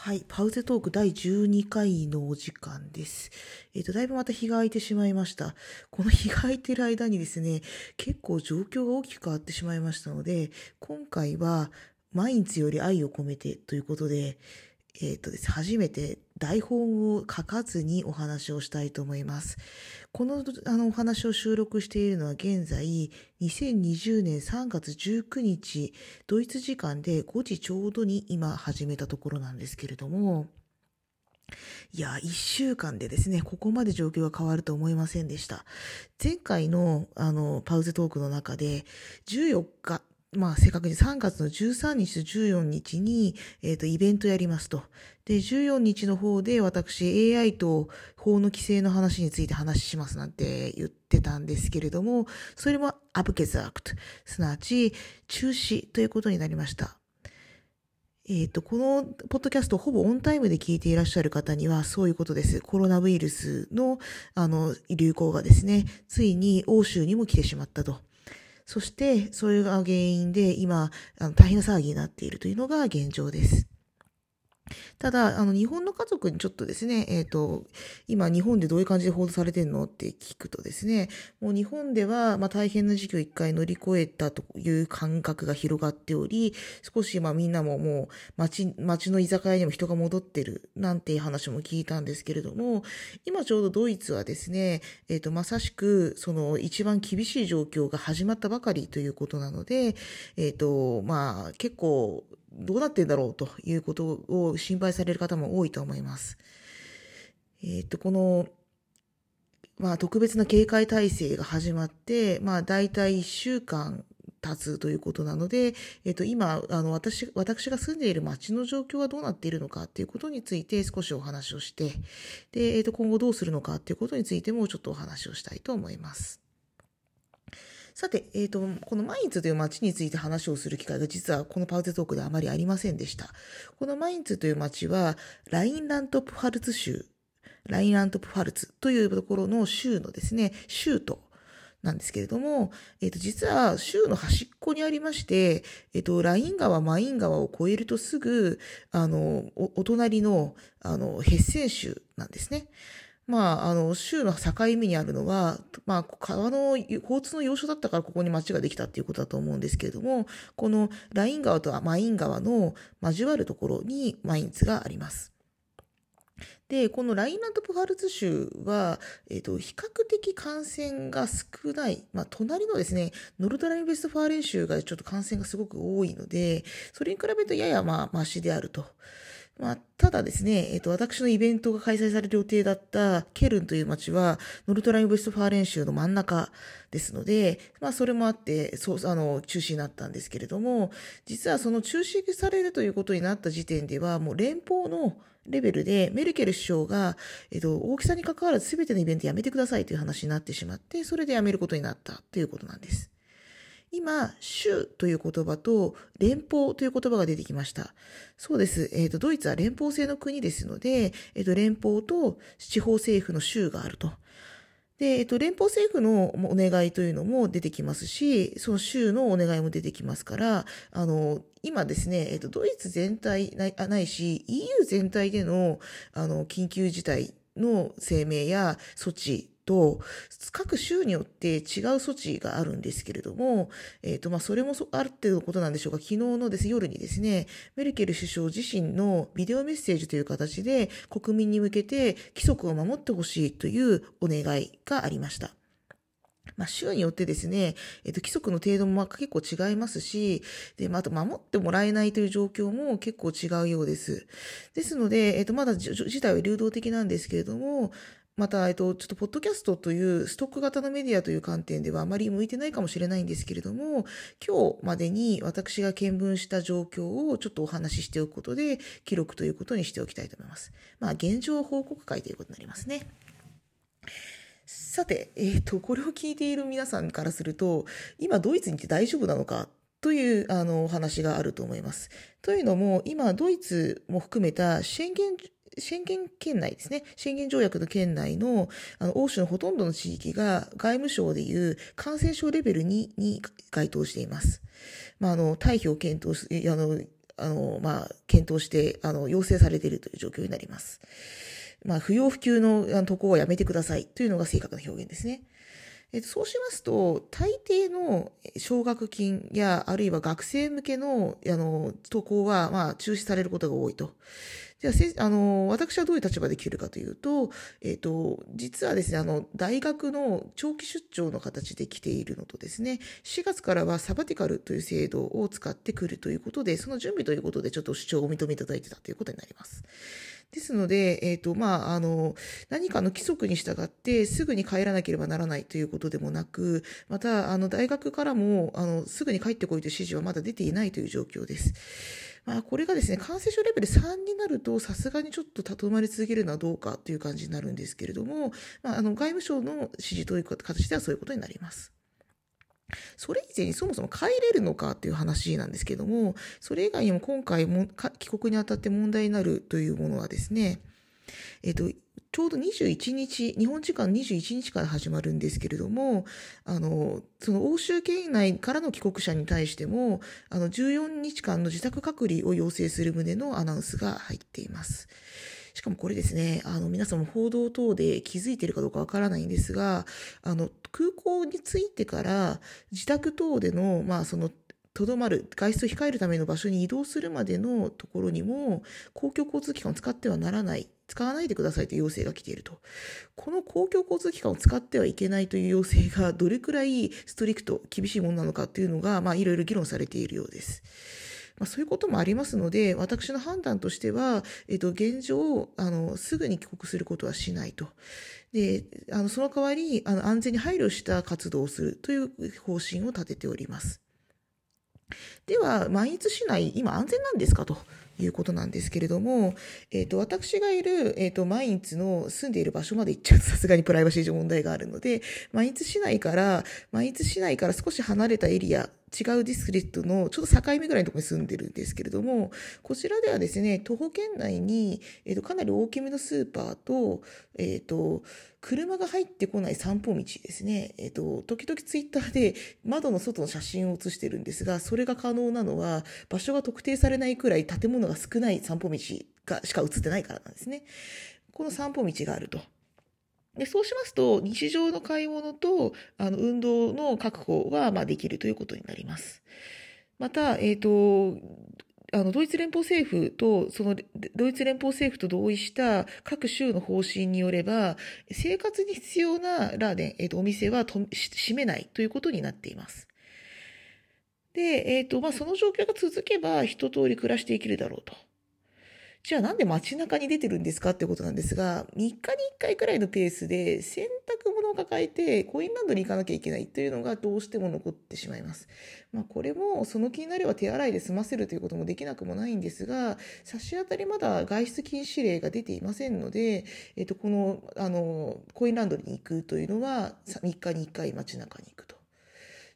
はい。パウゼトーク第12回のお時間です。えっ、ー、と、だいぶまた日が空いてしまいました。この日が空いてる間にですね、結構状況が大きく変わってしまいましたので、今回は、毎日より愛を込めてということで、えっ、ー、とです、初めて台本を書かずにお話をしたいと思います。このあのお話を収録しているのは現在2020年3月19日ドイツ時間で5時ちょうどに今始めたところなんですけれどもいや、一週間でですね、ここまで状況が変わると思いませんでした。前回の、あの、パウゼトークの中で、14日、まあ、正確に3月の13日と14日に、えっ、ー、と、イベントやりますと。で、14日の方で私 AI と法の規制の話について話しますなんて言ってたんですけれども、それもアブケザークト、すなわち中止ということになりました。えっ、ー、と、このポッドキャストほぼオンタイムで聞いていらっしゃる方にはそういうことです。コロナウイルスの、あの、流行がですね、ついに欧州にも来てしまったと。そして、それが原因で今、あの大変な騒ぎになっているというのが現状です。ただ、あの、日本の家族にちょっとですね、えっ、ー、と、今日本でどういう感じで報道されてるのって聞くとですね、もう日本では、まあ大変な時期を一回乗り越えたという感覚が広がっており、少しまあみんなももう街、街の居酒屋にも人が戻ってるなんていう話も聞いたんですけれども、今ちょうどドイツはですね、えっ、ー、と、まさしくその一番厳しい状況が始まったばかりということなので、えっ、ー、と、まあ結構どうなってんだろうということを心配される方も多いと思います。えっ、と、この、まあ特別な警戒体制が始まって、まあ大体1週間経つということなので、えっ、と、今、あの、私、私が住んでいる街の状況はどうなっているのかっていうことについて少しお話をして、で、えっ、と、今後どうするのかっていうことについてもちょっとお話をしたいと思います。さて、えっ、ー、と、このマインツという街について話をする機会が実はこのパウゼトークであまりありませんでした。このマインツという街は、ラインラントプファルツ州、ラインラントプファルツというところの州のですね、州都なんですけれども、えっ、ー、と、実は州の端っこにありまして、えっ、ー、と、ライン川、マイン川を越えるとすぐ、あの、おお隣の、あの、ヘッセン州なんですね。まあ、あの、州の境目にあるのは、まあ、川の、交通の要所だったからここに町ができたっていうことだと思うんですけれども、このライン川とマイン川の交わるところにマインツがあります。で、このラインランド・プファルツ州は、えっ、ー、と、比較的感染が少ない。まあ、隣のですね、ノルドライン・ベストファーレン州がちょっと感染がすごく多いので、それに比べるとややまあ、マシであると。まあ、ただですね、えっ、と、私のイベントが開催される予定だったケルンという街は、ノルトライン・ウェストファーレン州の真ん中ですので、まあ、それもあって、そう、あの、中止になったんですけれども、実はその中止されるということになった時点では、もう連邦のレベルで、メルケル首相が、えっと、大きさに関わらず全てのイベントやめてくださいという話になってしまって、それでやめることになったということなんです。今、州という言葉と連邦という言葉が出てきました。そうです。えっ、ー、と、ドイツは連邦制の国ですので、えっ、ー、と、連邦と地方政府の州があると。で、えっ、ー、と、連邦政府のお願いというのも出てきますし、その州のお願いも出てきますから、あの、今ですね、えっ、と、ドイツ全体ないないし、EU 全体での、あの、緊急事態の声明や措置と、各州によって違う措置があるんですけれども、えっ、ー、と、まあ、それもある程度のことなんでしょうか、昨日のです夜にですね、メルケル首相自身のビデオメッセージという形で国民に向けて規則を守ってほしいというお願いがありました。まあ、州によってですね、えっ、と、規則の程度も結構違いますし、で、まあ、あと守ってもらえないという状況も結構違うようです。ですので、えっ、と、まだ事態は流動的なんですけれども、また、えっと、ちょっと、ポッドキャストというストック型のメディアという観点ではあまり向いてないかもしれないんですけれども、今日までに私が見聞した状況をちょっとお話ししておくことで、記録ということにしておきたいと思います。まあ、現状報告会ということになりますね。さて、えっ、と、これを聞いている皆さんからすると、今ドイツに行って大丈夫なのかという、あの、お話があると思います。というのも、今、ドイツも含めた宣言宣言圏内ですね。宣言条約の圏内の、あの、欧州のほとんどの地域が外務省でいう感染症レベル2に該当しています。まあ、あの、退避を検討す、あの、あの、まあ、検討して、あの、要請されているという状況になります。まあ、不要不急の渡航はやめてくださいというのが正確な表現ですね。えっと、そうしますと、大抵の奨学金や、あるいは学生向けの、あの、渡航は、まあ、中止されることが多いと。じゃあ、あの、私はどういう立場で来るかというと、えっ、と、実はですね、あの、大学の長期出張の形で来ているのとですね、4月からはサバティカルという制度を使ってくるということで、その準備ということでちょっと主張をお認めいただいてたということになります。ですので、えっ、ー、と、まあ、あの、何かの規則に従ってすぐに帰らなければならないということでもなく、また、あの、大学からも、あの、すぐに帰ってこいという指示はまだ出ていないという状況です。まあ、これがですね、感染症レベル3になると、さすがにちょっととまり続けるのはどうかという感じになるんですけれども、まあ、あの、外務省の指示という形ではそういうことになります。それ以前にそもそも帰れるのかっていう話なんですけども、それ以外にも今回も帰国にあたって問題になるというものはですね、えっ、と、ちょうど21日、日本時間21日から始まるんですけれども、あの、その欧州圏内からの帰国者に対しても、あの、14日間の自宅隔離を要請する旨のアナウンスが入っています。しかもこれですね、あの、皆さんも報道等で気づいているかどうかわからないんですが、あの、空港に着いてから自宅等での、まあ、その、とどまる、外出を控えるための場所に移動するまでのところにも、公共交通機関を使ってはならない、使わないでくださいという要請が来ていると。この公共交通機関を使ってはいけないという要請がどれくらいストリクト、厳しいものなのかっていうのが、まあ、いろいろ議論されているようです。まあ、そういうこともありますので、私の判断としては、えっと、現状、あの、すぐに帰国することはしないと。で、あの、その代わり、あの、安全に配慮した活動をするという方針を立てております。では、万一市内、今安全なんですかということなんですけれども、えっ、ー、と、私がいる、えっ、ー、と、マインツの住んでいる場所まで行っちゃうと さすがにプライバシー上問題があるので、マインツ市内から、マインツ市内から少し離れたエリア、違うディスクリットのちょっと境目ぐらいのところに住んでるんですけれども、こちらではですね、徒歩圏内に、えっ、ー、と、かなり大きめのスーパーと、えっ、と、車が入ってこない散歩道ですね。えっ、と、時々ツイッターで窓の外の写真を写してるんですが、それが可能なのは、場所が特定されないくらい建物が少ない散歩道がしか写ってないからなんですね。この散歩道があると。で、そうしますと、日常の買い物と、あの、運動の確保は、まあ、できるということになります。また、えっ、ー、と、あの、ドイツ連邦政府と、その、ドイツ連邦政府と同意した各州の方針によれば、生活に必要なラーデン、えっ、ー、と、お店はと閉めないということになっています。で、えっ、ー、と、まあ、その状況が続けば、一通り暮らしていけるだろうと。じゃあなんで街中に出てるんですかってことなんですが、3日に1回くらいのペースで洗濯物を抱えてコインランドに行かなきゃいけないというのがどうしても残ってしまいます。まあこれもその気になれば手洗いで済ませるということもできなくもないんですが、差し当たりまだ外出禁止令が出ていませんので、えっと、この、あの、コインランドリーに行くというのは3日に1回街中に行くと。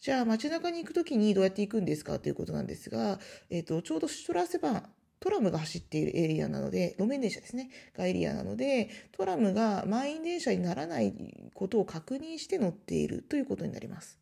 じゃあ街中に行く時にどうやって行くんですかということなんですが、えっと、ちょうどシュトラセバン、トラムが走っているエリアなので、路面電車ですね、がエリアなので、トラムが満員電車にならないことを確認して乗っているということになります。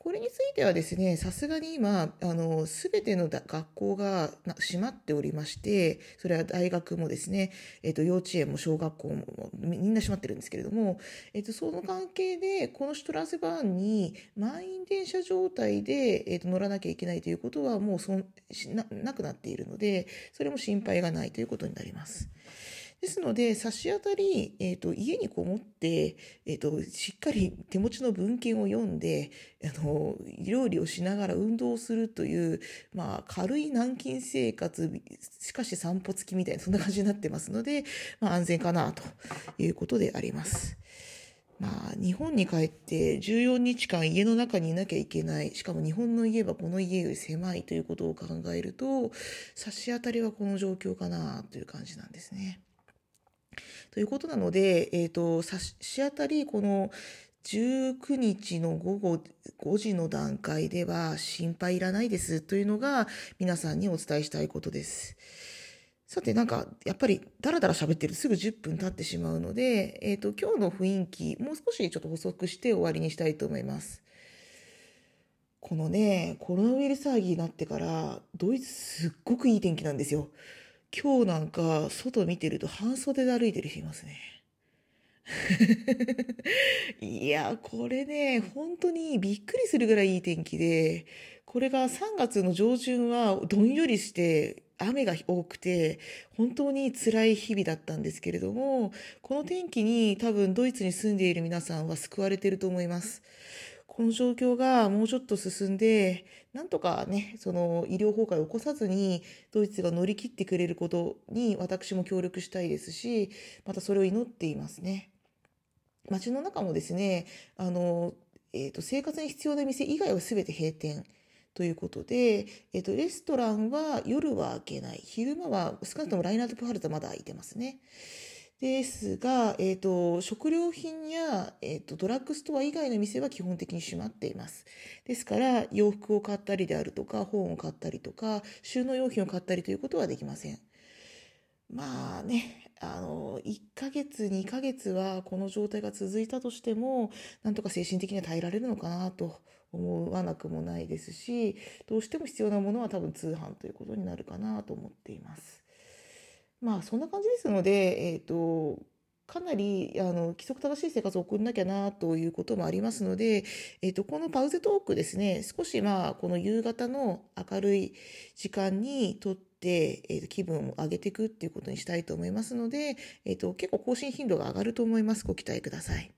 これについてはですね、さすがに今、あの、すべての学校が閉まっておりまして、それは大学もですね、えっ、と、幼稚園も小学校もみんな閉まってるんですけれども、えっ、と、その関係で、このシュトラセバーンに満員電車状態で、えっ、と、乗らなきゃいけないということはもうそななくなっているので、それも心配がないということになります。ですので、差し当たり、え、ー、と、家にこもって、え、ー、と、しっかり手持ちの文献を読んで、あの、料理をしながら運動するという、まあ、軽い軟禁生活、しかし散歩付きみたいな、そんな感じになってますので、まあ、安全かな、ということであります。まあ、日本に帰って14日間家の中にいなきゃいけない。しかも日本の家はこの家より狭いということを考えると、差し当たりはこの状況かなという感じなんですね。ということなので、えっ、ー、と、差し当たり、この19日の午後5時の段階では心配いらないですというのが皆さんにお伝えしたいことです。さて、なんか、やっぱり、だらだら喋ってるとすぐ10分経ってしまうので、えっ、ー、と、今日の雰囲気、もう少しちょっと補足して終わりにしたいと思います。このね、コロナウイルス騒ぎになってから、ドイツすっごくいい天気なんですよ。今日なんか、外見てると半袖で歩いてる人いますね。いや、これね、本当にびっくりするぐらいいい天気で、これが3月の上旬はどんよりして雨が多くて、本当に辛い日々だったんですけれども、この天気に多分ドイツに住んでいる皆さんは救われてると思います。この状況がもうちょっと進んで、なんとかね、その医療崩壊を起こさずに、ドイツが乗り切ってくれることに私も協力したいですし、またそれを祈っていますね。街の中もですね、あの、えっ、ー、と、生活に必要な店以外は全て閉店。ということで、えっ、ー、と、レストランは夜は開けない。昼間は少なくともライナートプハルトまだ開いてますね。ですが、えっ、ー、と、食料品や、えっ、ー、と、ドラッグストア以外の店は基本的に閉まっています。ですから、洋服を買ったりであるとか、本を買ったりとか、収納用品を買ったりということはできません。まあね、あの、1ヶ月、2ヶ月はこの状態が続いたとしても、なんとか精神的には耐えられるのかなと思わなくもないですし、どうしても必要なものは多分通販ということになるかなと思っています。まあそんな感じですので、えっ、ー、と、かなりあの規則正しい生活を送んなきゃなということもありますので、え、ー、と、このパウゼトークですね、少しまあ、この夕方の明るい時間にとって、えー、と気分を上げていくっていうことにしたいと思いますので、えっ、ー、と、結構更新頻度が上がると思います。ご期待ください。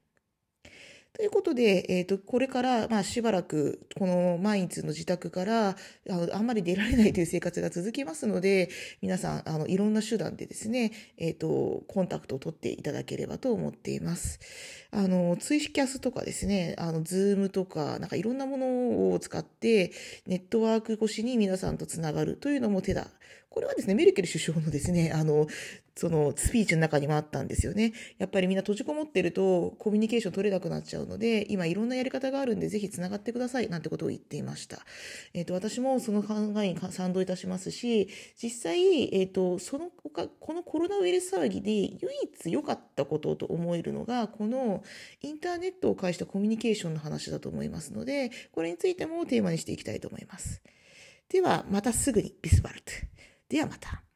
ということで、えっ、ー、と、これから、まあ、しばらく、この毎日の自宅から、あのあんまり出られないという生活が続きますので、皆さん、あの、いろんな手段でですね、えっ、ー、と、コンタクトを取っていただければと思っています。あの、ツイキャスとかですね、あの、ズームとか、なんかいろんなものを使って、ネットワーク越しに皆さんとつながるというのも手だ。これはですね、メルケル首相のですね、あの、そのスピーチの中にもあったんですよね。やっぱりみんな閉じこもってるとコミュニケーション取れなくなっちゃうので、今いろんなやり方があるんでぜひ繋がってくださいなんてことを言っていました。えっ、ー、と、私もその考えに賛同いたしますし、実際、えっ、ー、と、そのこのコロナウイルス騒ぎで唯一良かったことと思えるのが、このインターネットを介したコミュニケーションの話だと思いますので、これについてもテーマにしていきたいと思います。では、またすぐにビスバルト。ではまた。